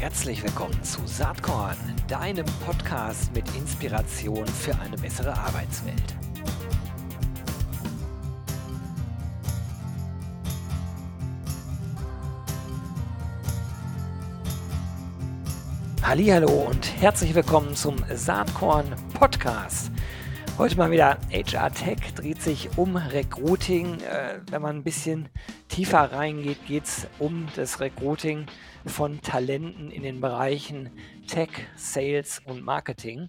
Herzlich willkommen zu Saatkorn, deinem Podcast mit Inspiration für eine bessere Arbeitswelt. Hallo und herzlich willkommen zum Saatkorn Podcast. Heute mal wieder HR Tech dreht sich um Recruiting. Äh, wenn man ein bisschen tiefer reingeht, geht es um das Recruiting von Talenten in den Bereichen Tech, Sales und Marketing.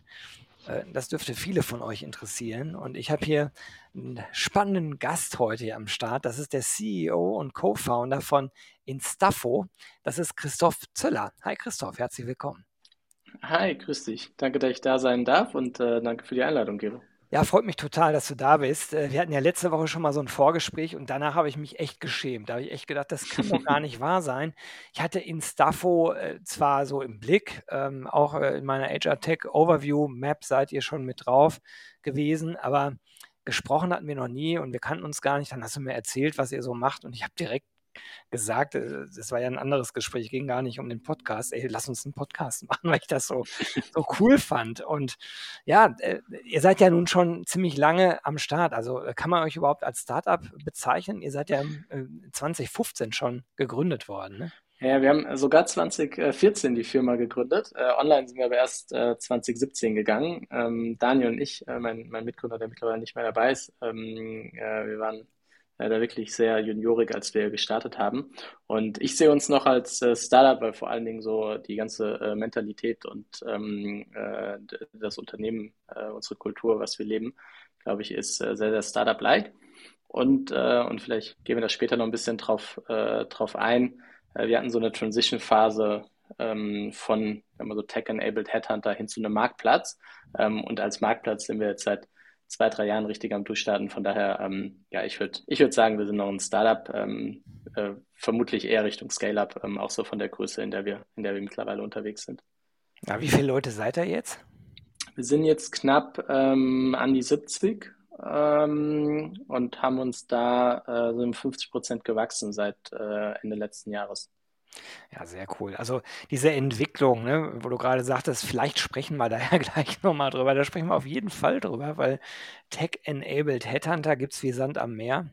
Äh, das dürfte viele von euch interessieren. Und ich habe hier einen spannenden Gast heute hier am Start. Das ist der CEO und Co-Founder von Instafo. Das ist Christoph Zöller. Hi Christoph, herzlich willkommen. Hi, grüß dich. Danke, dass ich da sein darf und äh, danke für die Einladung, Gero. Ja, freut mich total, dass du da bist. Äh, wir hatten ja letzte Woche schon mal so ein Vorgespräch und danach habe ich mich echt geschämt. Da habe ich echt gedacht, das kann doch gar nicht wahr sein. Ich hatte Instafo äh, zwar so im Blick, ähm, auch äh, in meiner HR Tech Overview Map seid ihr schon mit drauf gewesen, aber gesprochen hatten wir noch nie und wir kannten uns gar nicht. Dann hast du mir erzählt, was ihr so macht und ich habe direkt gesagt, äh, das war ja ein anderes Gespräch, ging gar nicht um den Podcast. Ey, lass uns einen Podcast machen, weil ich das so, so cool fand. Und ja, äh, ihr seid ja nun schon ziemlich lange am Start. Also äh, kann man euch überhaupt als Startup bezeichnen? Ihr seid ja 2015 schon gegründet worden. Ne? Ja, wir haben sogar 2014 die Firma gegründet. Äh, online sind wir aber erst äh, 2017 gegangen. Ähm, Daniel und ich, äh, mein, mein Mitgründer, der mittlerweile nicht mehr dabei ist, ähm, wir waren äh, da wirklich sehr juniorig, als wir gestartet haben. Und ich sehe uns noch als äh, Startup, weil vor allen Dingen so die ganze äh, Mentalität und ähm, äh, das Unternehmen, äh, unsere Kultur, was wir leben, glaube ich, ist äh, sehr, sehr Startup-like. Und, und vielleicht gehen wir da später noch ein bisschen drauf, drauf ein. Wir hatten so eine Transition-Phase ähm, von wenn man so Tech-enabled Headhunter hin zu einem Marktplatz. Ähm, und als Marktplatz sind wir jetzt seit zwei, drei Jahren richtig am Durchstarten. Von daher, ähm, ja, ich würde ich würd sagen, wir sind noch ein Startup, ähm, äh, vermutlich eher Richtung Scale-Up, ähm, auch so von der Größe, in der wir, in der wir mittlerweile unterwegs sind. Ja, wie viele Leute seid ihr jetzt? Wir sind jetzt knapp ähm, an die 70 ähm, und haben uns da äh, so um 50 Prozent gewachsen seit äh, Ende letzten Jahres. Ja, sehr cool. Also diese Entwicklung, ne, wo du gerade sagtest, vielleicht sprechen wir da ja gleich nochmal drüber. Da sprechen wir auf jeden Fall drüber, weil Tech-Enabled Headhunter gibt es wie Sand am Meer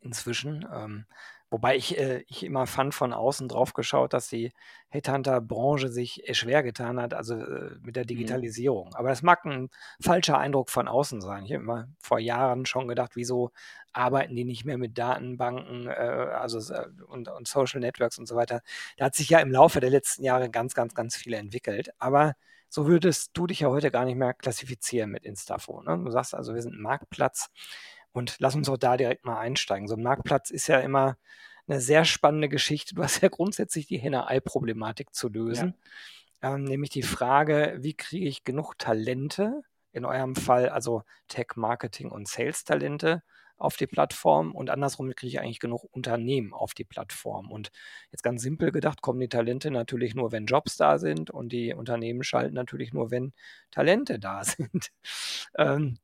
inzwischen. Ähm, Wobei ich, äh, ich immer fand von außen drauf geschaut, dass die Headhunter-Branche sich äh, schwer getan hat, also äh, mit der mhm. Digitalisierung. Aber das mag ein falscher Eindruck von außen sein. Ich habe immer vor Jahren schon gedacht, wieso arbeiten die nicht mehr mit Datenbanken äh, also, äh, und, und Social Networks und so weiter. Da hat sich ja im Laufe der letzten Jahre ganz, ganz, ganz viel entwickelt. Aber so würdest du dich ja heute gar nicht mehr klassifizieren mit Instafo. Ne? Du sagst also, wir sind ein Marktplatz und lass uns auch da direkt mal einsteigen. So ein Marktplatz ist ja immer eine sehr spannende Geschichte. Du hast ja grundsätzlich die Henne-Ei-Problematik zu lösen. Ja. Ähm, nämlich die Frage, wie kriege ich genug Talente, in eurem Fall also Tech, Marketing und Sales-Talente auf die Plattform und andersrum kriege ich eigentlich genug Unternehmen auf die Plattform. Und jetzt ganz simpel gedacht, kommen die Talente natürlich nur, wenn Jobs da sind und die Unternehmen schalten natürlich nur, wenn Talente da sind. ähm,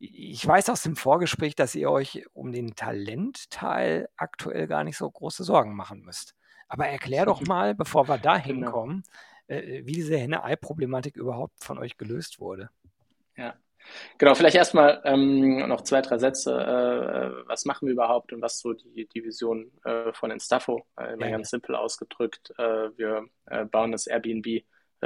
ich weiß aus dem Vorgespräch, dass ihr euch um den Talentteil aktuell gar nicht so große Sorgen machen müsst. Aber erklär doch mal, bevor wir da genau. hinkommen, genau. äh, wie diese Henne-Ei-Problematik überhaupt von euch gelöst wurde. Ja, genau. Vielleicht erstmal ähm, noch zwei, drei Sätze. Äh, was machen wir überhaupt und was so die, die Vision äh, von Instafo? Äh, ja, ganz simpel ausgedrückt. Äh, wir äh, bauen das Airbnb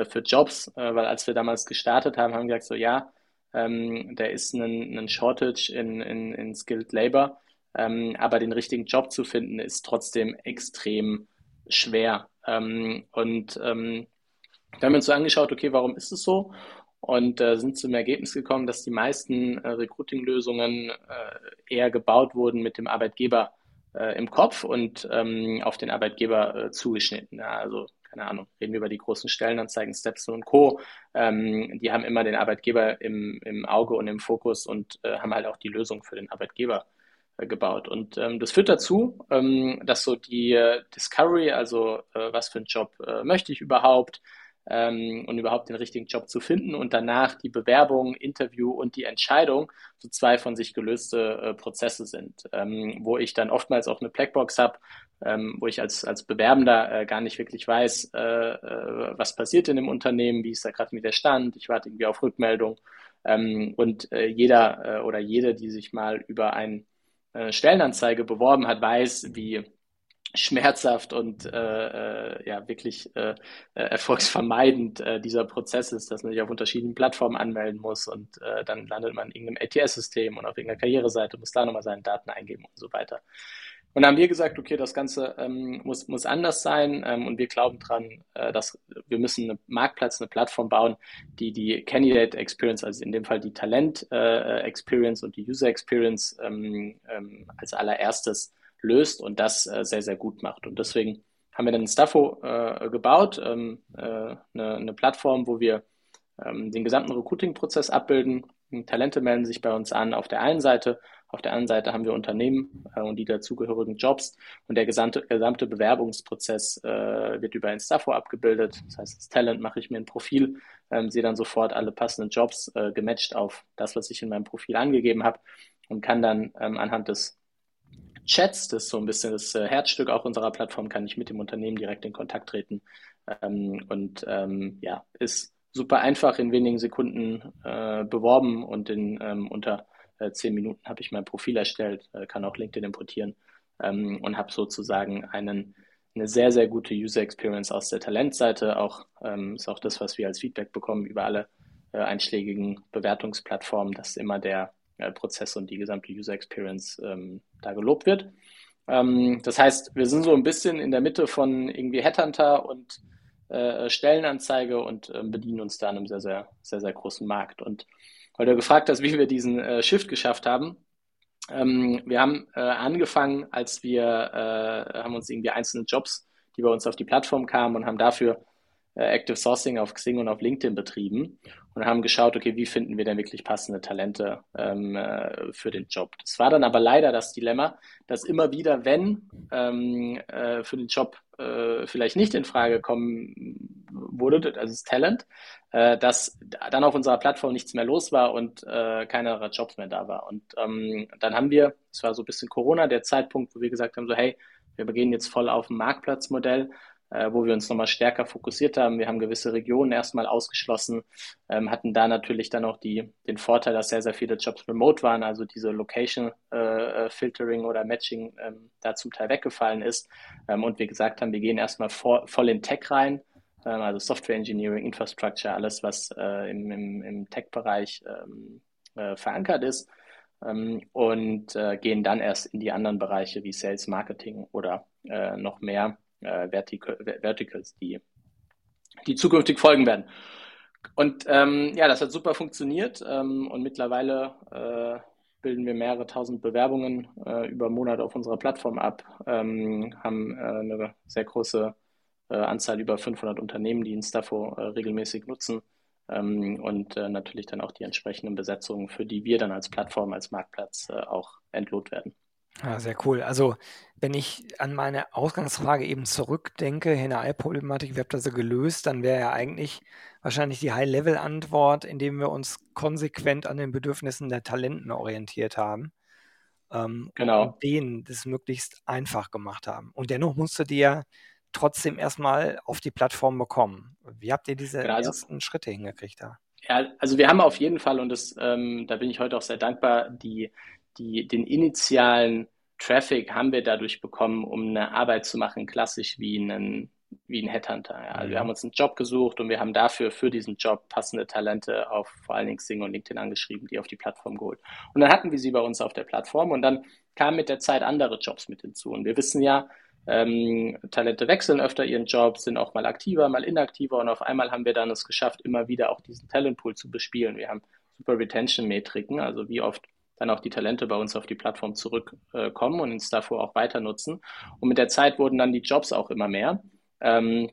für Jobs, weil als wir damals gestartet haben, haben wir gesagt, so ja, ähm, der ist ein, ein Shortage in, in, in Skilled Labor, ähm, aber den richtigen Job zu finden ist trotzdem extrem schwer. Ähm, und ähm, da haben wir uns so angeschaut, okay, warum ist es so? Und äh, sind zum Ergebnis gekommen, dass die meisten äh, Recruiting-Lösungen äh, eher gebaut wurden mit dem Arbeitgeber äh, im Kopf und ähm, auf den Arbeitgeber äh, zugeschnitten. Ja, also keine Ahnung, reden wir über die großen Stellenanzeigen, Stepstone und Co. Ähm, die haben immer den Arbeitgeber im, im Auge und im Fokus und äh, haben halt auch die Lösung für den Arbeitgeber äh, gebaut. Und ähm, das führt dazu, ähm, dass so die äh, Discovery, also äh, was für einen Job äh, möchte ich überhaupt, ähm, und überhaupt den richtigen Job zu finden und danach die Bewerbung, Interview und die Entscheidung so zwei von sich gelöste äh, Prozesse sind, ähm, wo ich dann oftmals auch eine Blackbox habe, ähm, wo ich als, als Bewerbender äh, gar nicht wirklich weiß, äh, äh, was passiert in dem Unternehmen, wie ist da gerade mit der Stand, ich warte irgendwie auf Rückmeldung. Ähm, und äh, jeder äh, oder jede, die sich mal über eine äh, Stellenanzeige beworben hat, weiß, wie schmerzhaft und ja wirklich erfolgsvermeidend dieser Prozess ist, dass man sich auf unterschiedlichen Plattformen anmelden muss und dann landet man in irgendeinem ATS-System und auf irgendeiner Karriereseite muss da nochmal seine Daten eingeben und so weiter. Und dann haben wir gesagt, okay, das Ganze ähm, muss, muss anders sein ähm, und wir glauben dran, äh, dass wir müssen einen Marktplatz, eine Plattform bauen, die die Candidate Experience, also in dem Fall die Talent äh, Experience und die User Experience ähm, ähm, als allererstes löst und das äh, sehr, sehr gut macht. Und deswegen haben wir dann Staffo äh, gebaut, ähm, äh, eine, eine, Plattform, wo wir ähm, den gesamten Recruiting-Prozess abbilden. Talente melden sich bei uns an auf der einen Seite, auf der anderen Seite haben wir Unternehmen äh, und die dazugehörigen Jobs und der gesamte, gesamte Bewerbungsprozess äh, wird über Instafo abgebildet. Das heißt, als Talent mache ich mir ein Profil, ähm, sehe dann sofort alle passenden Jobs äh, gematcht auf das, was ich in meinem Profil angegeben habe und kann dann ähm, anhand des Chats, das ist so ein bisschen das äh, Herzstück auch unserer Plattform, kann ich mit dem Unternehmen direkt in Kontakt treten. Ähm, und ähm, ja, ist super einfach, in wenigen Sekunden äh, beworben und in ähm, unter äh, zehn Minuten habe ich mein Profil erstellt, äh, kann auch LinkedIn importieren ähm, und habe sozusagen einen, eine sehr, sehr gute User Experience aus der Talentseite. Auch ähm, ist auch das, was wir als Feedback bekommen über alle äh, einschlägigen Bewertungsplattformen, dass immer der äh, Prozess und die gesamte User Experience ähm, da gelobt wird. Ähm, das heißt, wir sind so ein bisschen in der Mitte von irgendwie Headhunter und äh, Stellenanzeige und äh, bedienen uns da einem sehr, sehr, sehr, sehr großen Markt. Und weil du gefragt hast, wie wir diesen äh, Shift geschafft haben, ähm, wir haben äh, angefangen, als wir äh, haben uns irgendwie einzelne Jobs, die bei uns auf die Plattform kamen und haben dafür äh, Active Sourcing auf Xing und auf LinkedIn betrieben und haben geschaut, okay, wie finden wir denn wirklich passende Talente ähm, äh, für den Job. Das war dann aber leider das Dilemma, dass immer wieder, wenn ähm, äh, für den Job äh, vielleicht nicht in Frage kommen wurde, also das Talent, äh, dass dann auf unserer Plattform nichts mehr los war und äh, keine Jobs mehr da war. Und ähm, dann haben wir, es war so ein bisschen Corona, der Zeitpunkt, wo wir gesagt haben, so hey, wir begehen jetzt voll auf ein Marktplatzmodell äh, wo wir uns nochmal stärker fokussiert haben. Wir haben gewisse Regionen erstmal ausgeschlossen, ähm, hatten da natürlich dann auch die, den Vorteil, dass sehr, sehr viele Jobs remote waren, also diese Location äh, äh Filtering oder Matching ähm, da zum Teil weggefallen ist. Ähm, und wir gesagt haben, wir gehen erstmal vor, voll in Tech rein, ähm, also Software Engineering, Infrastructure, alles, was äh, im, im, im Tech-Bereich ähm, äh, verankert ist. Ähm, und äh, gehen dann erst in die anderen Bereiche wie Sales, Marketing oder noch mehr äh, Vertical, Verticals, die, die zukünftig folgen werden. Und ähm, ja, das hat super funktioniert ähm, und mittlerweile äh, bilden wir mehrere tausend Bewerbungen äh, über Monat auf unserer Plattform ab, ähm, haben äh, eine sehr große äh, Anzahl über 500 Unternehmen, die Instafo äh, regelmäßig nutzen ähm, und äh, natürlich dann auch die entsprechenden Besetzungen, für die wir dann als Plattform, als Marktplatz auch entlohnt werden. Ja, sehr cool. Also, wenn ich an meine Ausgangsfrage eben zurückdenke, Henne-Ei-Problematik, wie habt ihr sie gelöst, dann wäre ja eigentlich wahrscheinlich die High-Level-Antwort, indem wir uns konsequent an den Bedürfnissen der Talenten orientiert haben ähm, Genau. und denen das möglichst einfach gemacht haben. Und dennoch musstet ihr ja trotzdem erstmal auf die Plattform bekommen. Wie habt ihr diese Genau, also ersten Schritte hingekriegt da? Ja, also wir haben auf jeden Fall, und das, ähm, da bin ich heute auch sehr dankbar, die die, den initialen Traffic haben wir dadurch bekommen, um eine Arbeit zu machen, klassisch wie einen, wie ein Headhunter. Ja. Also wir mhm. haben uns einen Job gesucht und wir haben dafür für diesen Job passende Talente auf vor allen Dingen Sing und LinkedIn angeschrieben, die auf die Plattform geholt. Und dann hatten wir sie bei uns auf der Plattform und dann kamen mit der Zeit andere Jobs mit hinzu. Und wir wissen ja, ähm, Talente wechseln öfter ihren Job, sind auch mal aktiver, mal inaktiver und auf einmal haben wir dann es geschafft, immer wieder auch diesen Talentpool zu bespielen. Wir haben super Retention-Metriken, also wie oft dann auch die Talente bei uns auf die Plattform zurückkommen äh, und uns davor auch weiter nutzen. Und mit der Zeit wurden dann die Jobs auch immer mehr, ähm,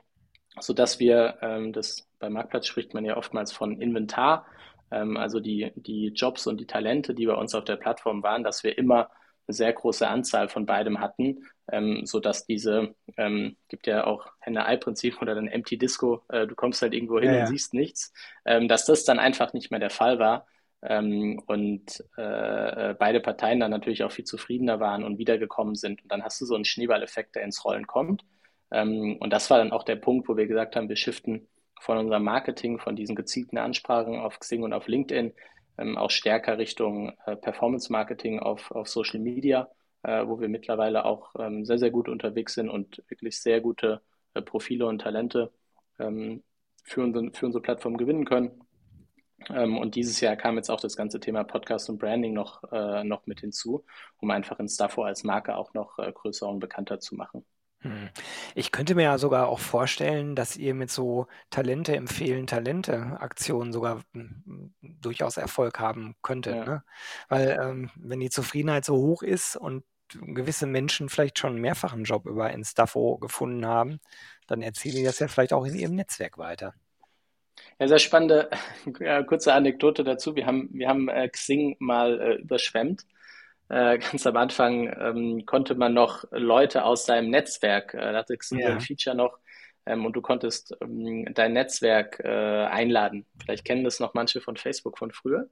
sodass wir, ähm, das bei Marktplatz spricht man ja oftmals von Inventar, ähm, also die, die Jobs und die Talente, die bei uns auf der Plattform waren, dass wir immer eine sehr große Anzahl von beidem hatten, ähm, sodass diese, ähm, gibt ja auch Henne-Ei-Prinzip oder dann Empty Disco, äh, du kommst halt irgendwo hin ja, und ja. siehst nichts, ähm, dass das dann einfach nicht mehr der Fall war ähm, und äh, äh, beide Parteien dann natürlich auch viel zufriedener waren und wiedergekommen sind. Und dann hast du so einen Schneeballeffekt, der ins Rollen kommt. Ähm, und das war dann auch der Punkt, wo wir gesagt haben, wir shiften von unserem Marketing, von diesen gezielten Ansprachen auf Xing und auf LinkedIn ähm, auch stärker Richtung äh, Performance Marketing auf, auf Social Media, äh, wo wir mittlerweile auch ähm, sehr, sehr gut unterwegs sind und wirklich sehr gute äh, Profile und Talente ähm, für, unsere, für unsere Plattform gewinnen können. Ähm, und dieses Jahr kam jetzt auch das ganze Thema Podcast und Branding noch, äh, noch mit hinzu, um einfach in Staffo als Marke auch noch äh, größer und bekannter zu machen. Hm. Ich könnte mir ja sogar auch vorstellen, dass ihr mit so Talente empfehlen Talente-Aktionen sogar hm, durchaus Erfolg haben könntet, Ja. ne? Weil, ähm, wenn die Zufriedenheit so hoch ist und gewisse Menschen vielleicht schon mehrfach einen Job über Instafo gefunden haben, dann erzählen die das ja vielleicht auch in ihrem Netzwerk weiter. Ja, sehr spannende, ja, kurze Anekdote dazu. Wir haben, wir haben äh, Xing mal äh, überschwemmt. Äh, ganz am Anfang ähm, konnte man noch Leute aus seinem Netzwerk, äh, da hatte Xing Ja. ein Feature noch, ähm, und du konntest ähm, dein Netzwerk äh, einladen. Vielleicht kennen das noch manche von Facebook von früher.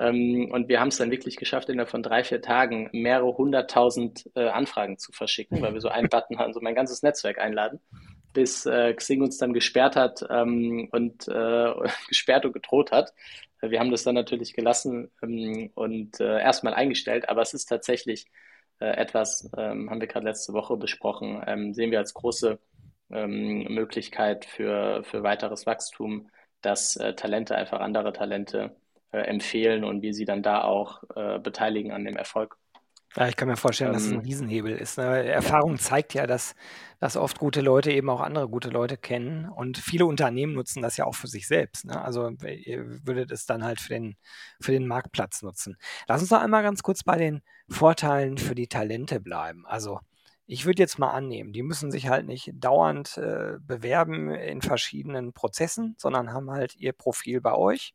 Ähm, und wir haben es dann wirklich geschafft, innerhalb von drei, vier Tagen mehrere hunderttausend äh, Anfragen zu verschicken, weil wir so einen Button hatten, so mein ganzes Netzwerk einladen, bis äh, Xing uns dann gesperrt hat ähm, und äh, gesperrt und gedroht hat. Wir haben das dann natürlich gelassen ähm, und äh, erstmal eingestellt, aber es ist tatsächlich äh, etwas, ähm, haben wir gerade letzte Woche besprochen, ähm, sehen wir als große ähm, Möglichkeit für, für weiteres Wachstum, dass äh, Talente einfach andere Talente äh, empfehlen und wir sie dann da auch beteiligen an dem Erfolg. Ja, ich kann mir vorstellen, dass es ein Ähm, Riesenhebel ist, ne? ja, Erfahrung zeigt ja, dass, dass oft gute Leute eben auch andere gute Leute kennen und viele Unternehmen nutzen das ja auch für sich selbst, ne? Also ihr würdet es dann halt für den, für den Marktplatz nutzen. Lass uns noch einmal ganz kurz bei den Vorteilen für die Talente bleiben. Also ich würde jetzt mal annehmen, die müssen sich halt nicht dauernd äh, bewerben in verschiedenen Prozessen, sondern haben halt ihr Profil bei euch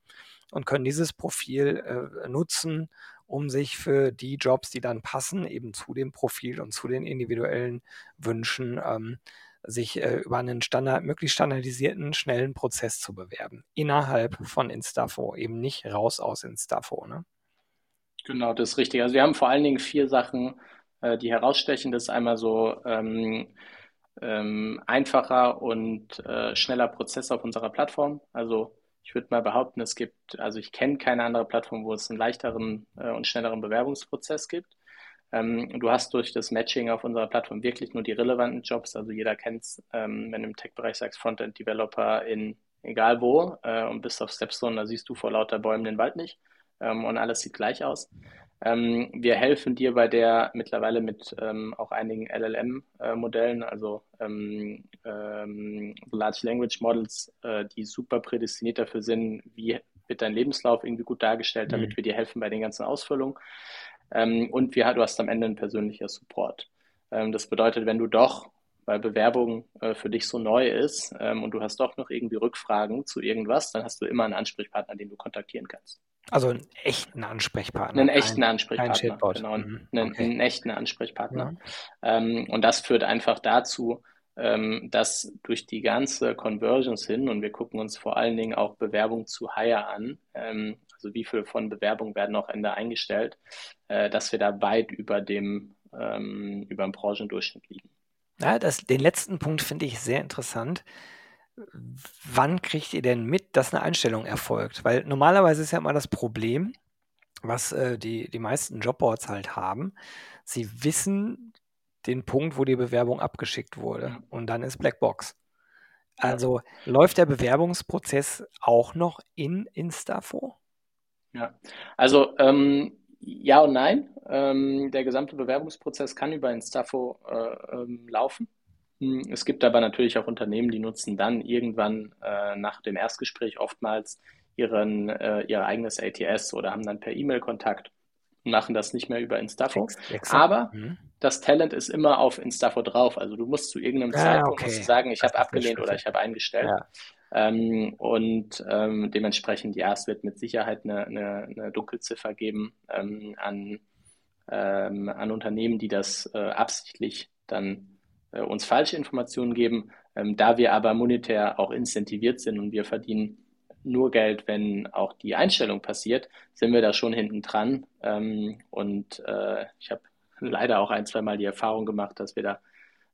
und können dieses Profil äh, nutzen, um sich für die Jobs, die dann passen, eben zu dem Profil und zu den individuellen Wünschen, ähm, sich äh, über einen Standard, möglichst standardisierten, schnellen Prozess zu bewerben. Innerhalb von Instafo, eben nicht raus aus Instafo. Ne? Genau, das ist richtig. Also wir haben vor allen Dingen vier Sachen, äh, die herausstechen. Das ist einmal so ähm, ähm, einfacher und äh, schneller Prozess auf unserer Plattform. Also ich würde mal behaupten, es gibt, also ich kenne keine andere Plattform, wo es einen leichteren äh, und schnelleren Bewerbungsprozess gibt. Ähm, du hast durch das Matching auf unserer Plattform wirklich nur die relevanten Jobs. Also jeder kennt es, ähm, wenn du im Tech-Bereich sagst, Frontend-Developer in egal wo äh, und bist auf Stepstone, da siehst du vor lauter Bäumen den Wald nicht ähm, und alles sieht gleich aus. Ähm, wir helfen dir bei der mittlerweile mit ähm, auch einigen LLM-Modellen, äh, also ähm, ähm, Large Language Models, äh, die super prädestiniert dafür sind, wie wird dein Lebenslauf irgendwie gut dargestellt, damit Mhm. wir dir helfen bei den ganzen Ausfüllungen. Ähm, und wir, du hast am Ende ein persönlicher Support. Ähm, das bedeutet, wenn du doch, weil Bewerbung äh, für dich so neu ist ähm, und du hast doch noch irgendwie Rückfragen zu irgendwas, dann hast du immer einen Ansprechpartner, den du kontaktieren kannst. Also einen echten Ansprechpartner. Einen echten kein Ansprechpartner, Chatbot. genau, Mhm. einen, Okay. einen echten Ansprechpartner. Ja. Ähm, und das führt einfach dazu, ähm, dass durch die ganze Conversions hin, und wir gucken uns vor allen Dingen auch Bewerbung zu Hire an, ähm, also wie viel von Bewerbungen werden auch Ende eingestellt, äh, dass wir da weit über dem, ähm, über dem Branchendurchschnitt liegen. Ja, das, den letzten Punkt finde ich sehr interessant. Wann kriegt ihr denn mit, dass eine Einstellung erfolgt? Weil normalerweise ist ja immer das Problem, was äh, die, die meisten Jobboards halt haben. Sie wissen den Punkt, wo die Bewerbung abgeschickt wurde. Mhm. Und dann ist Blackbox. Ja. Also läuft der Bewerbungsprozess auch noch in Instafo? Ja, also ähm, ja und nein. Ähm, der gesamte Bewerbungsprozess kann über Instafo äh, ähm, laufen. Hm, Es gibt aber natürlich auch Unternehmen, die nutzen dann irgendwann äh, nach dem Erstgespräch oftmals ihren, äh, ihr eigenes ATS oder haben dann per E-Mail Kontakt und machen das nicht mehr über Instafo. Aber Mhm. das Talent ist immer auf Instafo drauf. Also du musst zu irgendeinem Ah, Zeitpunkt okay. sagen, ich habe abgelehnt oder ich habe eingestellt. Ja. Ähm, und ähm, dementsprechend, ja, es wird mit Sicherheit eine, eine, eine Dunkelziffer geben ähm, an, ähm, an Unternehmen, die das äh, absichtlich dann äh, uns falsche Informationen geben. Ähm, da wir aber monetär auch incentiviert sind und wir verdienen nur Geld, wenn auch die Einstellung passiert, sind wir da schon hinten dran. Ähm, und äh, ich habe leider auch ein, zwei Mal die Erfahrung gemacht, dass wir da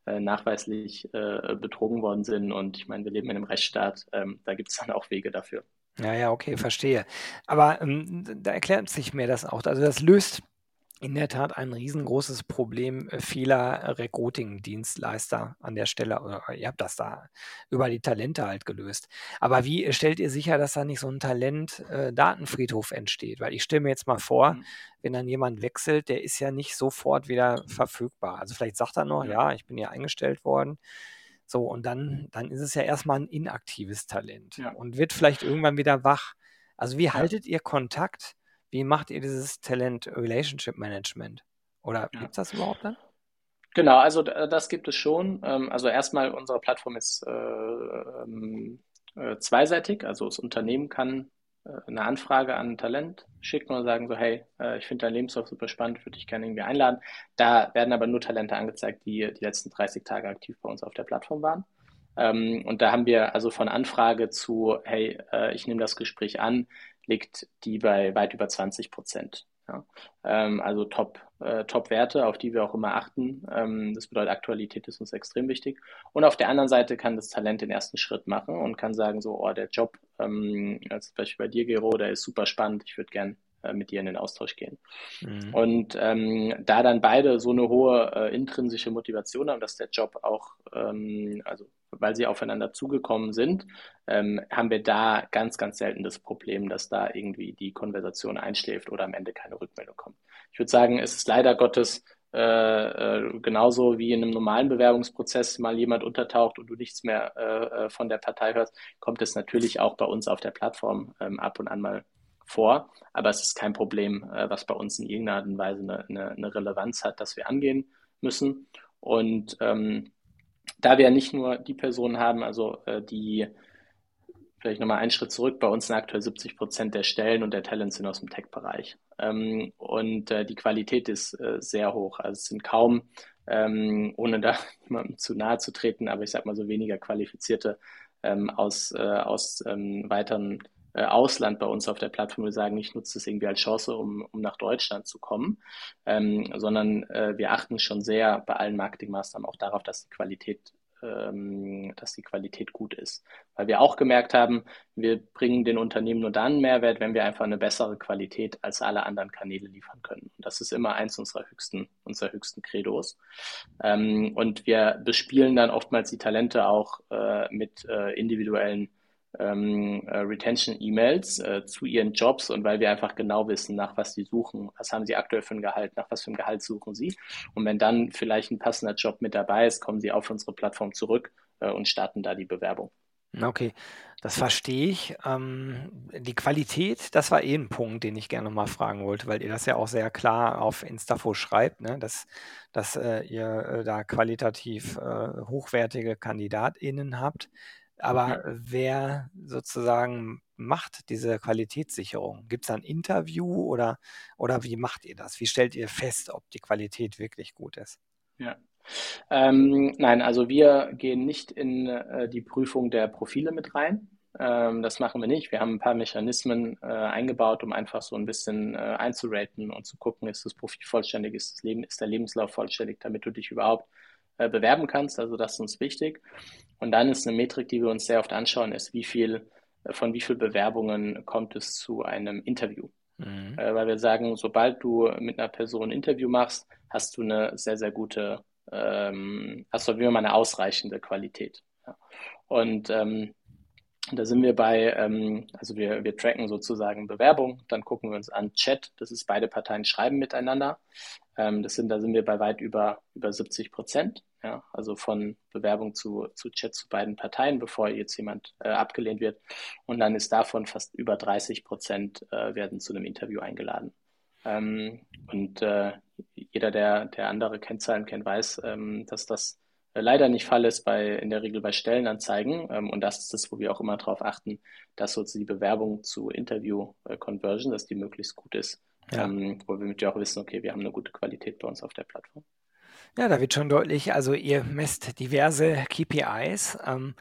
nachweislich äh, betrogen worden sind. Und ich meine, wir leben in einem Rechtsstaat, ähm, da gibt es dann auch Wege dafür. Ja, ja, okay, verstehe. Aber ähm, da erklärt sich mir das auch. Also das löst in der Tat ein riesengroßes Problem äh, vieler Recruiting-Dienstleister an der Stelle. Oder ihr habt das da über die Talente halt gelöst. Aber wie stellt ihr sicher, dass da nicht so ein Talent-Datenfriedhof äh, entsteht? Weil ich stelle mir jetzt mal vor, mhm. wenn dann jemand wechselt, der ist ja nicht sofort wieder verfügbar. Also vielleicht sagt er noch, ja, ich bin ja eingestellt worden. So, und dann, dann ist es ja erstmal ein inaktives Talent ja. und wird vielleicht irgendwann wieder wach. Also wie haltet ihr Kontakt? Wie macht ihr dieses Talent Relationship Management? Oder ja. gibt es das überhaupt dann? Genau, also das gibt es schon. Ähm, also erstmal, unsere Plattform ist äh, ähm, äh, zweiseitig. Also das Unternehmen kann äh, eine Anfrage an ein Talent schicken und sagen so, hey, äh, ich finde dein Lebenslauf super spannend, würde dich gerne irgendwie einladen. Da werden aber nur Talente angezeigt, die die letzten 30 Tage aktiv bei uns auf der Plattform waren. Ähm, und da haben wir also von Anfrage zu, hey, ich nehme das Gespräch an, liegt die bei weit über 20 Prozent. Ja. Ähm, also Top, äh, Top-Werte, auf die wir auch immer achten. Ähm, das bedeutet, Aktualität ist uns extrem wichtig. Und auf der anderen Seite kann das Talent den ersten Schritt machen und kann sagen, so, oh, der Job, ähm, als Beispiel bei dir, Gero, der ist super spannend, ich würde gern äh, mit dir in den Austausch gehen. Mhm. Und ähm, da dann beide so eine hohe äh, intrinsische Motivation haben, dass der Job auch, ähm, also weil sie aufeinander zugekommen sind, ähm, haben wir da ganz, ganz selten das Problem, dass da irgendwie die Konversation einschläft oder am Ende keine Rückmeldung kommt. Ich würde sagen, es ist leider Gottes äh, äh, genauso wie in einem normalen Bewerbungsprozess mal jemand untertaucht und du nichts mehr äh, äh von der Partei hörst, kommt es natürlich auch bei uns auf der Plattform ähm, ab und an mal vor. Aber es ist kein Problem, äh, was bei uns in irgendeiner Art und Weise eine, eine, eine Relevanz hat, dass wir angehen müssen. Und ähm, da wir nicht nur die Personen haben, also äh, die vielleicht nochmal einen Schritt zurück, bei uns sind aktuell 70 Prozent der Stellen und der Talents sind aus dem Tech-Bereich. Ähm, und äh, die Qualität ist äh, sehr hoch. Also es sind kaum, ähm, ohne da jemandem zu nahe zu treten, aber ich sag mal so weniger qualifizierte ähm, aus, äh, aus ähm, weiteren Ausland bei uns auf der Plattform. Wir sagen, ich nutze das irgendwie als Chance, um, um nach Deutschland zu kommen, ähm, sondern äh, wir achten schon sehr bei allen Marketingmaßnahmen auch darauf, dass die Qualität ähm, dass die Qualität gut ist. Weil wir auch gemerkt haben, wir bringen den Unternehmen nur dann Mehrwert, wenn wir einfach eine bessere Qualität als alle anderen Kanäle liefern können. Und das ist immer eins unserer höchsten, unserer höchsten Credos. Ähm, und wir bespielen dann oftmals die Talente auch äh, mit äh, individuellen ähm, äh, Retention-E-Mails äh, zu ihren Jobs und weil wir einfach genau wissen, nach was sie suchen, was haben sie aktuell für ein Gehalt, nach was für ein Gehalt suchen sie. Und wenn dann vielleicht ein passender Job mit dabei ist, kommen sie auf unsere Plattform zurück äh, und starten da die Bewerbung. Okay, das verstehe ich. Ähm, die Qualität, das war eh ein Punkt, den ich gerne mal fragen wollte, weil ihr das ja auch sehr klar auf Instafo schreibt, ne? dass, dass äh, ihr äh, da qualitativ hochwertige KandidatInnen habt. Aber wer sozusagen macht diese Qualitätssicherung? Gibt es da ein Interview oder, oder wie macht ihr das? Wie stellt ihr fest, ob die Qualität wirklich gut ist? Ja. Ähm, nein, also wir gehen nicht in äh, die Prüfung der Profile mit rein. Ähm, das machen wir nicht. Wir haben ein paar Mechanismen äh, eingebaut, um einfach so ein bisschen äh, einzuraten und zu gucken, ist das Profil vollständig, ist, das Leben, ist der Lebenslauf vollständig, damit du dich überhaupt äh, bewerben kannst. Also das ist uns wichtig. Und dann ist eine Metrik, die wir uns sehr oft anschauen, ist, wie viel, äh, von wie vielen Bewerbungen kommt es zu einem Interview. Mhm. Äh, weil wir sagen, sobald du mit einer Person ein Interview machst, hast du eine sehr, sehr gute, ähm, hast du wie immer eine ausreichende Qualität. Ja. Und ähm, da sind wir bei, ähm, also wir, wir tracken sozusagen Bewerbung, dann gucken wir uns an Chat, das ist beide Parteien schreiben miteinander. Ähm, das sind, da sind wir bei weit über, über 70 Prozent, ja, also von Bewerbung zu, zu Chat zu beiden Parteien, bevor jetzt jemand äh, abgelehnt wird. Und dann ist davon fast über 30 Prozent äh, werden zu einem Interview eingeladen. Ähm, und äh, jeder, der, der andere Kennzahlen kennt, weiß, ähm, dass das leider nicht Fall ist bei, in der Regel bei Stellenanzeigen. Ähm, und das ist das, wo wir auch immer darauf achten, dass sozusagen die Bewerbung zu Interview-Conversion, äh, dass die möglichst gut ist. Ja. Ähm, wo wir mit dir auch wissen, okay, wir haben eine gute Qualität bei uns auf der Plattform. Ja, da wird schon deutlich, also ihr messt diverse KPIs. Ähm,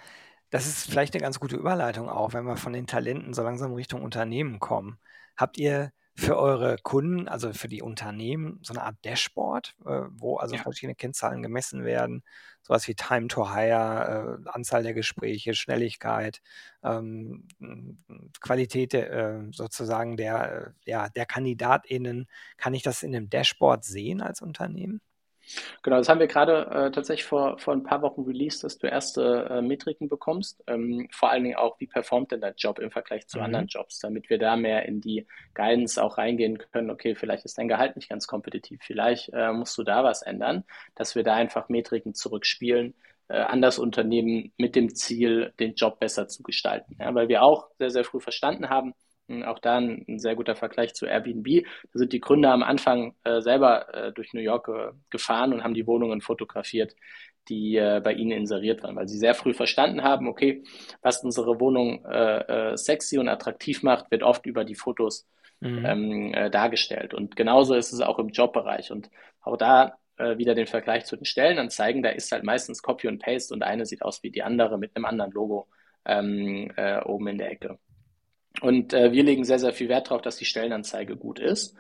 das ist vielleicht eine ganz gute Überleitung auch, wenn wir von den Talenten so langsam Richtung Unternehmen kommen. Habt ihr für eure Kunden, also für die Unternehmen, so eine Art Dashboard, äh, wo also ja. verschiedene Kennzahlen gemessen werden, sowas wie Time to Hire, äh, Anzahl der Gespräche, Schnelligkeit, ähm, Qualität äh, sozusagen der, ja, der KandidatInnen. Kann ich das in einem Dashboard sehen als Unternehmen? Genau, das haben wir gerade äh, tatsächlich vor, vor ein paar Wochen released, dass du erste äh, Metriken bekommst. Ähm, vor allen Dingen auch, wie performt denn dein Job im Vergleich zu mhm. anderen Jobs, damit wir da mehr in die Guidance auch reingehen können. Okay, vielleicht ist dein Gehalt nicht ganz kompetitiv, vielleicht äh, musst du da was ändern, dass wir da einfach Metriken zurückspielen äh, an das Unternehmen mit dem Ziel, den Job besser zu gestalten. Ja, weil wir auch sehr, sehr früh verstanden haben, auch da ein, ein, sehr guter Vergleich zu Airbnb. Da sind die Gründer am Anfang äh, selber äh, durch New York äh, gefahren und haben die Wohnungen fotografiert, die äh, bei ihnen inseriert waren, weil sie sehr früh verstanden haben, okay, was unsere Wohnung äh, äh, sexy und attraktiv macht, wird oft über die Fotos mhm. ähm, dargestellt. Und genauso ist es auch im Jobbereich. Und auch da wieder den Vergleich zu den Stellenanzeigen, da ist halt meistens Copy und Paste und eine sieht aus wie die andere mit einem anderen Logo ähm, oben in der Ecke. Und äh, wir legen sehr, sehr viel Wert darauf, dass die Stellenanzeige gut ist,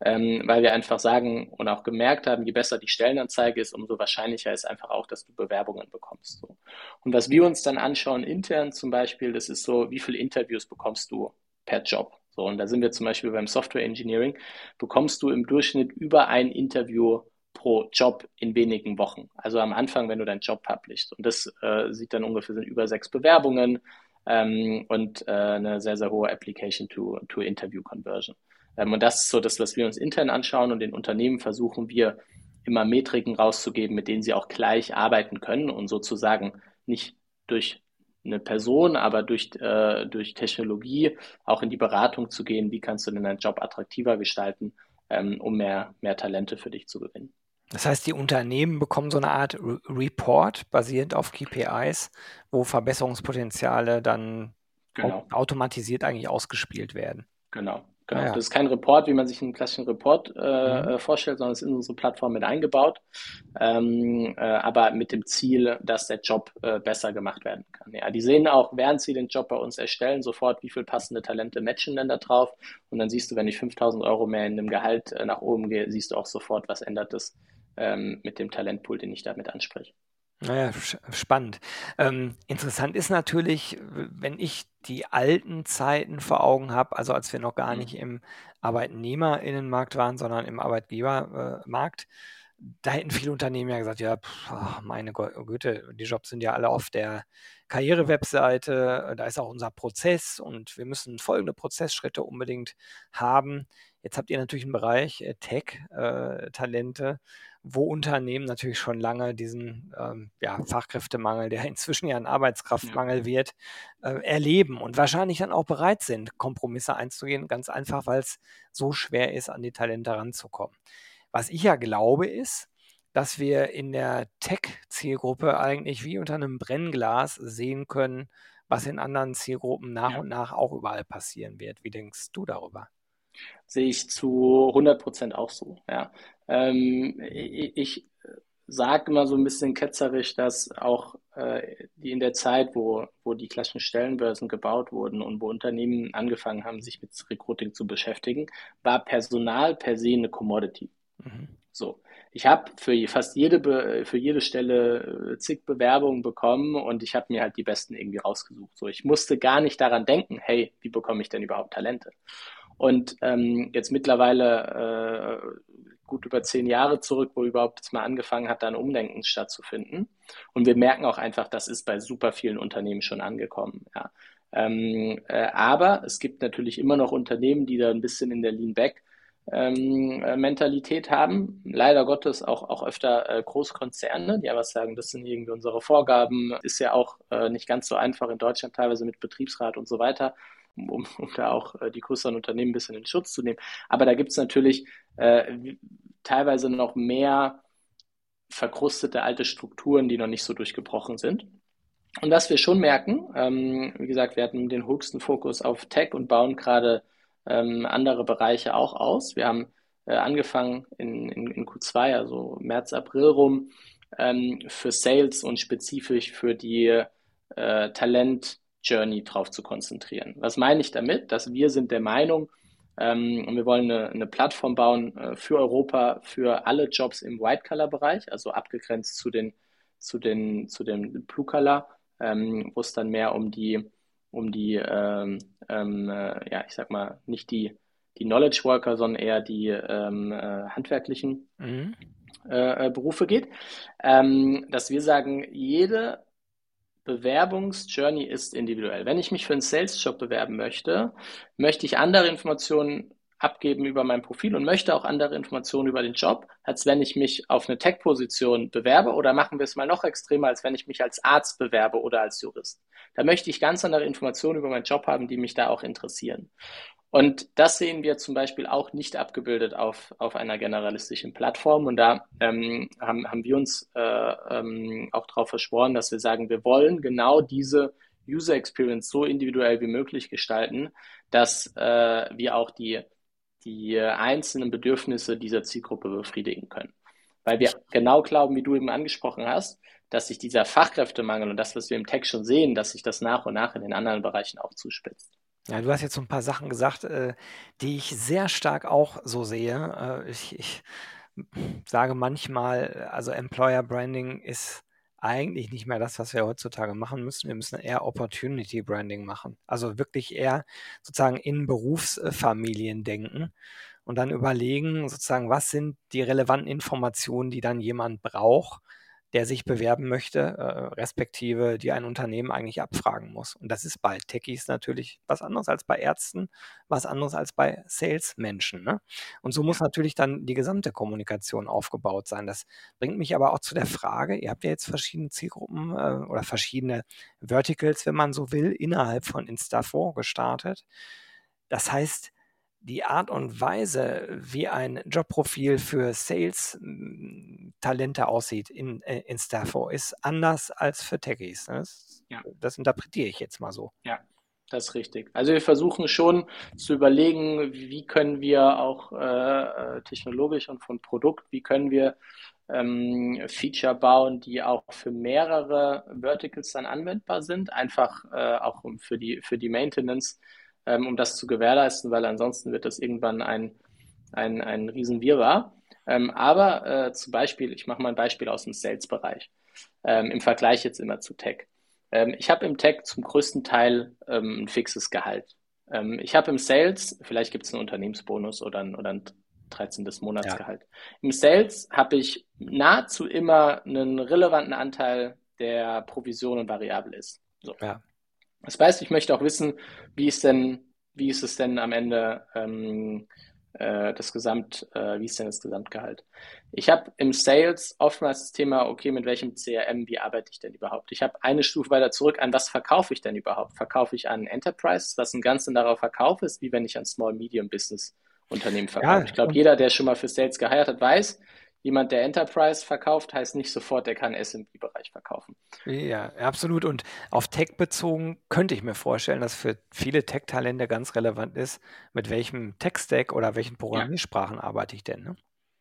ähm, weil wir einfach sagen und auch gemerkt haben, je besser die Stellenanzeige ist, umso wahrscheinlicher ist einfach auch, dass du Bewerbungen bekommst. So. Und was wir uns dann anschauen, intern zum Beispiel, das ist so, wie viele Interviews bekommst du per Job? So, und da sind wir zum Beispiel beim Software Engineering, bekommst du im Durchschnitt über ein Interview pro Job in wenigen Wochen. Also am Anfang, wenn du deinen Job publishst. Und das äh, sieht dann ungefähr sind über sechs Bewerbungen, ähm, und äh, eine sehr, sehr hohe Application-to-Interview-Conversion. Ähm, und das ist so das, was wir uns intern anschauen und den Unternehmen versuchen wir immer Metriken rauszugeben, mit denen sie auch gleich arbeiten können und sozusagen nicht durch eine Person, aber durch, äh, durch Technologie auch in die Beratung zu gehen, wie kannst du denn deinen Job attraktiver gestalten, ähm, um mehr, mehr Talente für dich zu gewinnen. Das heißt, die Unternehmen bekommen so eine Art Re Report basierend auf KPIs, wo Verbesserungspotenziale dann genau. automatisiert eigentlich ausgespielt werden. Genau. Genau. Ja. Das ist kein Report, wie man sich einen klassischen Report äh, mhm. Äh, vorstellt, sondern es ist in unsere Plattform mit eingebaut, ähm, äh, aber mit dem Ziel, dass der Job äh, besser gemacht werden kann. Ja, die sehen auch, während sie den Job bei uns erstellen, sofort, wie viel passende Talente matchen denn da drauf. Und dann siehst du, wenn ich 5000 Euro mehr in dem Gehalt äh, nach oben gehe, siehst du auch sofort, was ändert es ähm, mit dem Talentpool, den ich damit anspreche. Naja, spannend. Ähm, interessant ist natürlich, wenn ich die alten Zeiten vor Augen habe, also als wir noch gar mhm. nicht im Arbeitnehmerinnenmarkt waren, sondern im Arbeitgebermarkt, da hätten viele Unternehmen ja gesagt, ja, pff, meine Güte, die Jobs sind ja alle auf der Karriere-Webseite, da ist auch unser Prozess und wir müssen folgende Prozessschritte unbedingt haben. Jetzt habt ihr natürlich einen Bereich äh, Tech-Talente, äh, wo Unternehmen natürlich schon lange diesen ähm, ja, Fachkräftemangel, der inzwischen ja ein Arbeitskraftmangel ja. wird, äh, erleben und wahrscheinlich dann auch bereit sind, Kompromisse einzugehen, ganz einfach, weil es so schwer ist, an die Talente ranzukommen. Was ich ja glaube, ist, dass wir in der Tech-Zielgruppe eigentlich wie unter einem Brennglas sehen können, was in anderen Zielgruppen nach ja. und nach auch überall passieren wird. Wie denkst du darüber? Sehe ich zu 100 Prozent auch so. Ja. Ähm, ich, sage immer so ein bisschen ketzerisch, dass auch äh, die in der Zeit, wo, wo die klassischen Stellenbörsen gebaut wurden und wo Unternehmen angefangen haben, sich mit Recruiting zu beschäftigen, war Personal per se eine Commodity. Mhm. So. Ich habe für fast jede, für jede Stelle äh, zig Bewerbungen bekommen und ich habe mir halt die besten irgendwie rausgesucht. So, ich musste gar nicht daran denken, hey, wie bekomme ich denn überhaupt Talente? Und ähm, jetzt mittlerweile äh, gut über zehn Jahre zurück, wo überhaupt jetzt mal angefangen hat, da ein Umdenken stattzufinden. Und wir merken auch einfach, das ist bei super vielen Unternehmen schon angekommen. Ja. Ähm, äh, aber es gibt natürlich immer noch Unternehmen, die da ein bisschen in der Lean Back ähm, äh, Mentalität haben. Leider Gottes auch, auch öfter äh, Großkonzerne, die aber sagen, das sind irgendwie unsere Vorgaben. Ist ja auch äh, nicht ganz so einfach in Deutschland teilweise mit Betriebsrat und so weiter um, um da auch äh, die größeren Unternehmen ein bisschen in Schutz zu nehmen. Aber da gibt es natürlich äh, teilweise noch mehr verkrustete alte Strukturen, die noch nicht so durchgebrochen sind. Und was wir schon merken, ähm, wie gesagt, wir hatten den höchsten Fokus auf Tech und bauen gerade ähm, andere Bereiche auch aus. Wir haben äh, angefangen in, in, in, Q2, also März, April rum, ähm, für Sales und spezifisch für die äh, Talent-Journey drauf zu konzentrieren. Was meine ich damit? Dass wir sind der Meinung, ähm, und wir wollen eine, eine Plattform bauen äh, für Europa, für alle Jobs im White-Color-Bereich, also abgegrenzt zu den, zu den, zu dem Blue-Color, ähm, wo es dann mehr um die, um die, ähm, ähm, äh, ja, ich sag mal, nicht die, die Knowledge Worker, sondern eher die ähm, äh, handwerklichen mhm. Äh, äh, Berufe geht, ähm, dass wir sagen, jede Bewerbungsjourney ist individuell. Wenn ich mich für einen Sales-Job bewerben möchte, möchte ich andere Informationen abgeben über mein Profil und möchte auch andere Informationen über den Job, als wenn ich mich auf eine Tech-Position bewerbe oder machen wir es mal noch extremer, als wenn ich mich als Arzt bewerbe oder als Jurist. Da möchte ich ganz andere Informationen über meinen Job haben, die mich da auch interessieren. Und das sehen wir zum Beispiel auch nicht abgebildet auf, auf einer generalistischen Plattform. Und da ähm, haben, haben wir uns äh, ähm, auch darauf verschworen, dass wir sagen, wir wollen genau diese User Experience so individuell wie möglich gestalten, dass äh, wir auch die, die einzelnen Bedürfnisse dieser Zielgruppe befriedigen können. Weil wir genau glauben, wie du eben angesprochen hast, dass sich dieser Fachkräftemangel und das, was wir im Tech schon sehen, dass sich das nach und nach in den anderen Bereichen auch zuspitzt. Ja, du hast jetzt so ein paar Sachen gesagt, äh, die ich sehr stark auch so sehe. Äh, ich, ich sage manchmal, also Employer Branding ist eigentlich nicht mehr das, was wir heutzutage machen müssen. Wir müssen eher Opportunity Branding machen. Also wirklich eher sozusagen in Berufsfamilien denken und dann überlegen, sozusagen, was sind die relevanten Informationen, die dann jemand braucht, der sich bewerben möchte, äh, respektive die ein Unternehmen eigentlich abfragen muss. Und das ist bei Techies natürlich was anderes als bei Ärzten, was anderes als bei Salesmenschen. Ne? Und so muss natürlich dann die gesamte Kommunikation aufgebaut sein. Das bringt mich aber auch zu der Frage, ihr habt ja jetzt verschiedene Zielgruppen äh, oder verschiedene Verticals, wenn man so will, innerhalb von Instafo gestartet. Das heißt, die Art und Weise, wie ein Jobprofil für Sales-Talente aussieht in, äh, in Staffo, ist anders als für Techies. Ne? Das, ja. das interpretiere ich jetzt mal so. Ja, das ist richtig. Also wir versuchen schon zu überlegen, wie können wir auch äh, äh, technologisch und von Produkt, wie können wir ähm, Feature bauen, die auch für mehrere Verticals dann anwendbar sind, einfach äh, auch für die, für die Maintenance ähm, um das zu gewährleisten, weil ansonsten wird das irgendwann ein, ein, ein Riesenwirrwarr. Ähm, aber äh, zum Beispiel, ich mache mal ein Beispiel aus dem Sales-Bereich, ähm, im Vergleich jetzt immer zu Tech. Ähm, ich habe im Tech zum größten Teil ähm, ein fixes Gehalt. Ähm, ich habe im Sales, vielleicht gibt es einen Unternehmensbonus oder ein, oder ein 13. Monatsgehalt. Ja. Im Sales habe ich nahezu immer einen relevanten Anteil der Provision und variabel ist. So. Ja. Das heißt, ich möchte auch wissen, wie ist denn, wie ist es denn am Ende ähm, äh, das Gesamt, äh, wie ist denn das Gesamtgehalt? Ich habe im Sales oftmals das Thema, okay, mit welchem CRM, wie arbeite ich denn überhaupt? Ich habe eine Stufe weiter zurück, an was verkaufe ich denn überhaupt? Verkaufe ich an Enterprise, was ein ganz anderer Verkauf ist, wie wenn ich an Small Medium Business Unternehmen verkaufe. Ja, ich glaube, jeder, der schon mal für Sales geheiert hat, weiß, jemand, der Enterprise verkauft, heißt nicht sofort, der kann SMB-Bereich verkaufen. Ja, absolut. Und auf Tech bezogen könnte ich mir vorstellen, dass für viele Tech-Talente ganz relevant ist, mit welchem Tech-Stack oder welchen Programmiersprachen ja. arbeite ich denn. Ne?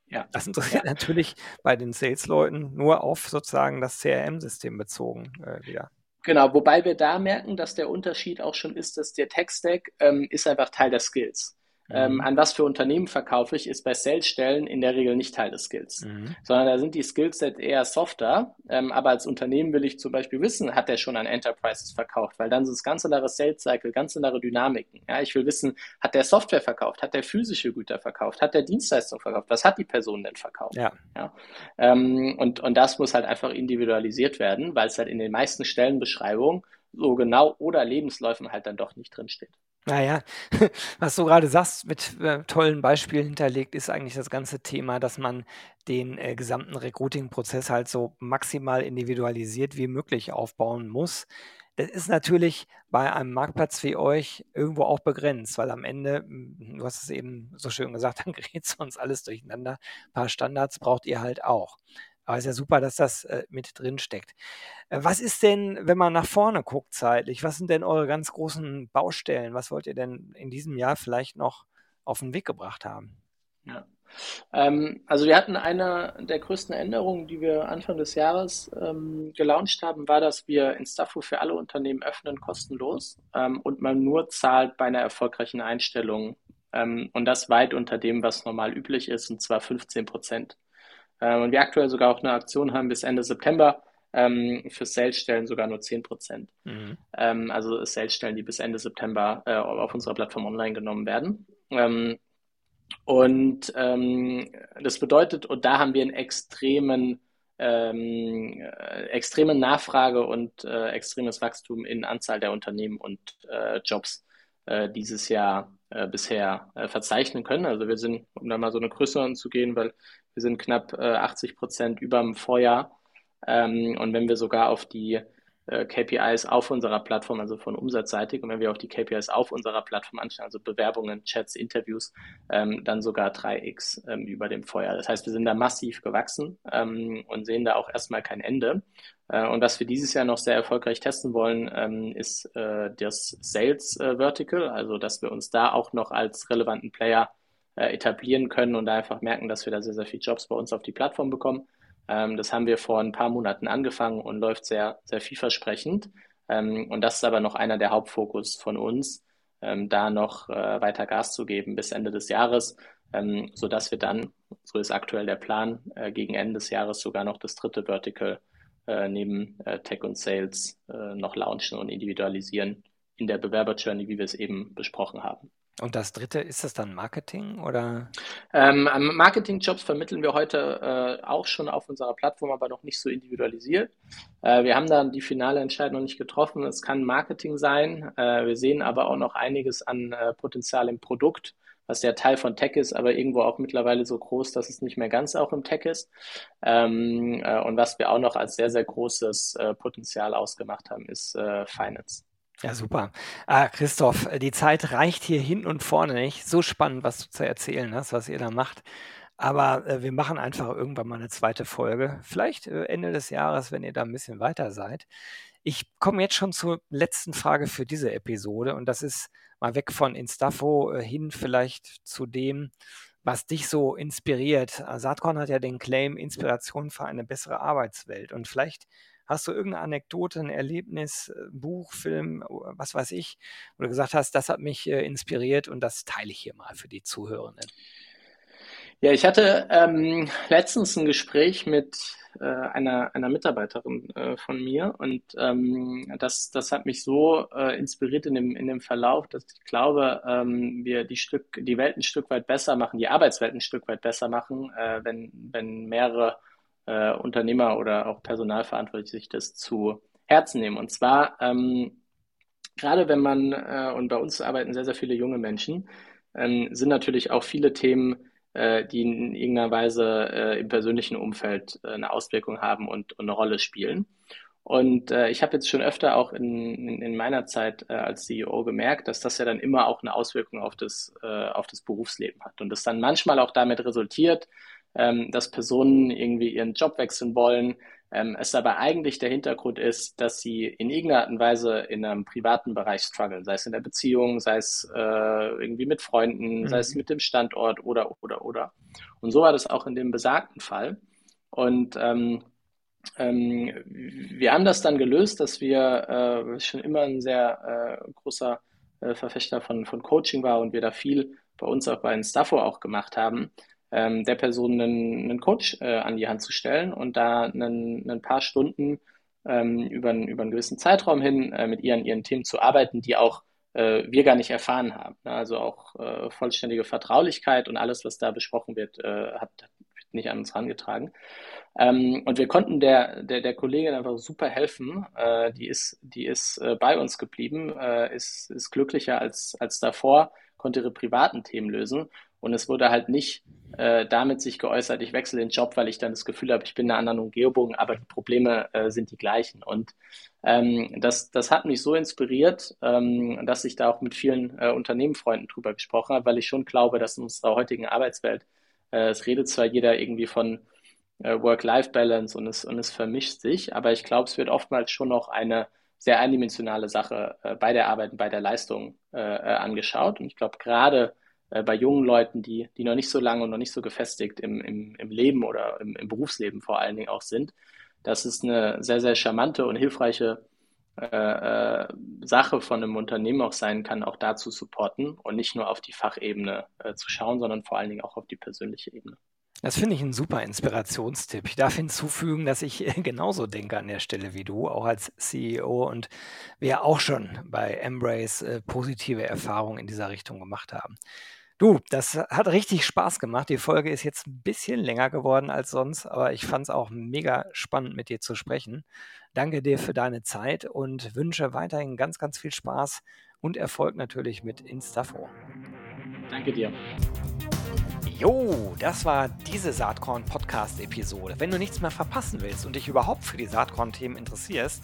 Ja. Das interessiert ja. natürlich bei den Sales-Leuten nur auf sozusagen das CRM-System bezogen äh, wieder. Genau, wobei wir da merken, dass der Unterschied auch schon ist, dass der Tech-Stack ähm, ist einfach Teil der Skills. Ähm, mhm. an was für Unternehmen verkaufe ich, ist bei Sales-Stellen in der Regel nicht Teil des Skills, mhm. sondern da sind die Skillset eher softer. Ähm, aber als Unternehmen will ich zum Beispiel wissen, hat der schon an Enterprises verkauft, weil dann sind es ganz andere Sales-Cycle, ganz andere Dynamiken. Ja, ich will wissen, hat der Software verkauft, hat der physische Güter verkauft, hat der Dienstleistung verkauft, was hat die Person denn verkauft? Ja. ja? Ähm, und, und das muss halt einfach individualisiert werden, weil es halt in den meisten Stellenbeschreibungen so genau oder Lebensläufen halt dann doch nicht drinsteht. Naja, was du gerade sagst, mit äh, tollen Beispielen hinterlegt, ist eigentlich das ganze Thema, dass man den äh, gesamten Recruiting-Prozess halt so maximal individualisiert wie möglich aufbauen muss. Das ist natürlich bei einem Marktplatz wie euch irgendwo auch begrenzt, weil am Ende, hm, du hast es eben so schön gesagt, dann gerät sonst alles durcheinander. Ein paar Standards braucht ihr halt auch. Aber ist ja super, dass das äh, mit drin steckt. Äh, was ist denn, wenn man nach vorne guckt zeitlich? Was sind denn eure ganz großen Baustellen? Was wollt ihr denn in diesem Jahr vielleicht noch auf den Weg gebracht haben? Ja. Ähm, also wir hatten eine der größten Änderungen, die wir Anfang des Jahres ähm, gelauncht haben, war, dass wir Instafo für alle Unternehmen öffnen, kostenlos ähm, und man nur zahlt bei einer erfolgreichen Einstellung ähm, und das weit unter dem, was normal üblich ist, und zwar 15 Prozent. Ähm, und wir aktuell sogar auch eine Aktion haben bis Ende September, ähm, für Sales-Stellen sogar nur 10 Prozent. Mhm. Ähm, also Sales-Stellen, die bis Ende September äh, auf unserer Plattform online genommen werden. Ähm, und ähm, das bedeutet, und da haben wir einen extremen, ähm, äh, extreme Nachfrage und äh, extremes Wachstum in Anzahl der Unternehmen und äh, Jobs äh, dieses Jahr äh, bisher äh, verzeichnen können. Also wir sind, um da mal so eine Größe anzugehen, weil wir sind knapp 80 Prozent über dem Vorjahr. Ähm, und wenn wir sogar auf die äh, KPIs auf unserer Plattform, also von umsatzseitig. Und wenn wir auch die KPIs auf unserer Plattform anschauen, also Bewerbungen, Chats, Interviews, ähm, dann sogar 3x ähm, über dem Vorjahr. Das heißt, wir sind da massiv gewachsen ähm, und sehen da auch erstmal kein Ende. Äh, und was wir dieses Jahr noch sehr erfolgreich testen wollen, ähm, ist äh, das Sales äh, Vertical, also dass wir uns da auch noch als relevanten Player äh, etablieren können und da einfach merken, dass wir da sehr, sehr viele Jobs bei uns auf die Plattform bekommen. Ähm, das haben wir vor ein paar Monaten angefangen und läuft sehr, sehr vielversprechend. Ähm, und das ist aber noch einer der Hauptfokus von uns, ähm, da noch äh, weiter Gas zu geben bis Ende des Jahres, ähm, sodass wir dann, so ist aktuell der Plan, äh, gegen Ende des Jahres sogar noch das dritte Vertical äh, neben äh, Tech und Sales äh, noch launchen und individualisieren in der Bewerber-Journey, wie wir es eben besprochen haben. Und das dritte, ist das dann Marketing oder? Ähm, Marketing-Jobs vermitteln wir heute äh, auch schon auf unserer Plattform, aber noch nicht so individualisiert. Äh, wir haben dann die finale Entscheidung noch nicht getroffen. Es kann Marketing sein. Äh, wir sehen aber auch noch einiges an äh, Potenzial im Produkt, was ja Teil von Tech ist, aber irgendwo auch mittlerweile so groß, dass es nicht mehr ganz auch im Tech ist. Ähm, äh, und was wir auch noch als sehr, sehr großes äh, Potenzial ausgemacht haben, ist Finance. Ja, super. Ah, Christoph, die Zeit reicht hier hinten und vorne nicht. So spannend, was du zu erzählen hast, was ihr da macht. Aber äh, wir machen einfach irgendwann mal eine zweite Folge. Vielleicht äh, Ende des Jahres, wenn ihr da ein bisschen weiter seid. Ich komme jetzt schon zur letzten Frage für diese Episode und das ist mal weg von Instafo äh, hin vielleicht zu dem, was dich so inspiriert. Saatkorn hat ja den Claim Inspiration für eine bessere Arbeitswelt und vielleicht Hast du irgendeine Anekdote, ein Erlebnis, äh, Buch, Film, was weiß ich, wo du gesagt hast, das hat mich äh, inspiriert und das teile ich hier mal für die Zuhörenden? Ja, ich hatte ähm, letztens ein Gespräch mit äh, einer, einer Mitarbeiterin äh, von mir und ähm, das, das hat mich so äh, inspiriert in dem, in dem Verlauf, dass ich glaube, ähm, wir die, Stück, die Welt ein Stück weit besser machen, die Arbeitswelt ein Stück weit besser machen, äh, wenn, wenn mehrere äh, Unternehmer oder auch Personalverantwortliche sich das zu Herzen nehmen. Und zwar, ähm, gerade wenn man, äh, und bei uns arbeiten sehr, sehr viele junge Menschen, ähm, sind natürlich auch viele Themen, äh, die in irgendeiner Weise äh, im persönlichen Umfeld äh, eine Auswirkung haben und, und, eine Rolle spielen. Und äh, ich habe jetzt schon öfter auch in, in, in meiner Zeit äh, als CEO gemerkt, dass das ja dann immer auch eine Auswirkung auf das, auf das Berufsleben hat. Und das dann manchmal auch damit resultiert, ähm, dass Personen irgendwie ihren Job wechseln wollen. Ähm, es aber eigentlich der Hintergrund ist, dass sie in irgendeiner Art und Weise in einem privaten Bereich strugglen, sei es in der Beziehung, sei es äh, irgendwie mit Freunden, mhm. sei es mit dem Standort oder, oder, oder. Und so war das auch in dem besagten Fall. Und ähm, ähm, wir haben das dann gelöst, dass wir äh, schon immer ein sehr äh, großer äh, Verfechter von, von Coaching war und wir da viel bei uns auch bei Instafo auch gemacht haben, ähm, der Person einen, einen Coach äh, an die Hand zu stellen und da einen, ein paar Stunden ähm, über, einen, über einen gewissen Zeitraum hin äh, mit ihr an ihren Themen zu arbeiten, die auch äh, wir gar nicht erfahren haben. Ne? Also auch äh, vollständige Vertraulichkeit und alles, was da besprochen wird, äh, hat, wird nicht an uns herangetragen. Ähm, und wir konnten der, der, der Kollegin einfach super helfen. Äh, die ist, die ist bei uns geblieben, ist, ist glücklicher als, als davor, konnte ihre privaten Themen lösen und es wurde halt nicht äh, damit sich geäußert, ich wechsle den Job, weil ich dann das Gefühl habe, ich bin in einer anderen Umgebung, aber die Probleme äh, sind die gleichen. Und ähm, das, das hat mich so inspiriert, ähm, dass ich da auch mit vielen äh, Unternehmenfreunden drüber gesprochen habe, weil ich schon glaube, dass in unserer heutigen Arbeitswelt, äh, es redet zwar jeder irgendwie von äh, Work-Life-Balance und es, und es vermischt sich, aber ich glaube, es wird oftmals schon noch eine sehr eindimensionale Sache äh, bei der Arbeit und bei der Leistung angeschaut. Und ich glaube, gerade äh, bei jungen Leuten, die, die noch nicht so lange und noch nicht so gefestigt im, im, im Leben oder im, im Berufsleben vor allen Dingen auch sind, dass es eine sehr, sehr charmante und hilfreiche äh, äh, Sache von einem Unternehmen auch sein kann, auch da zu supporten und nicht nur auf die Fachebene äh, zu schauen, sondern vor allen Dingen auch auf die persönliche Ebene. Das finde ich ein super Inspirationstipp. Ich darf hinzufügen, dass ich genauso denke an der Stelle wie du, auch als CEO und wir auch schon bei Embrace äh, positive Erfahrungen in dieser Richtung gemacht haben. Du, das hat richtig Spaß gemacht. Die Folge ist jetzt ein bisschen länger geworden als sonst, aber ich fand es auch mega spannend, mit dir zu sprechen. Danke dir für deine Zeit und wünsche weiterhin ganz, ganz viel Spaß und Erfolg natürlich mit Instafo. Danke dir. Jo, das war diese Saatkorn Podcast Episode. Wenn du nichts mehr verpassen willst und dich überhaupt für die Saatkorn Themen interessierst,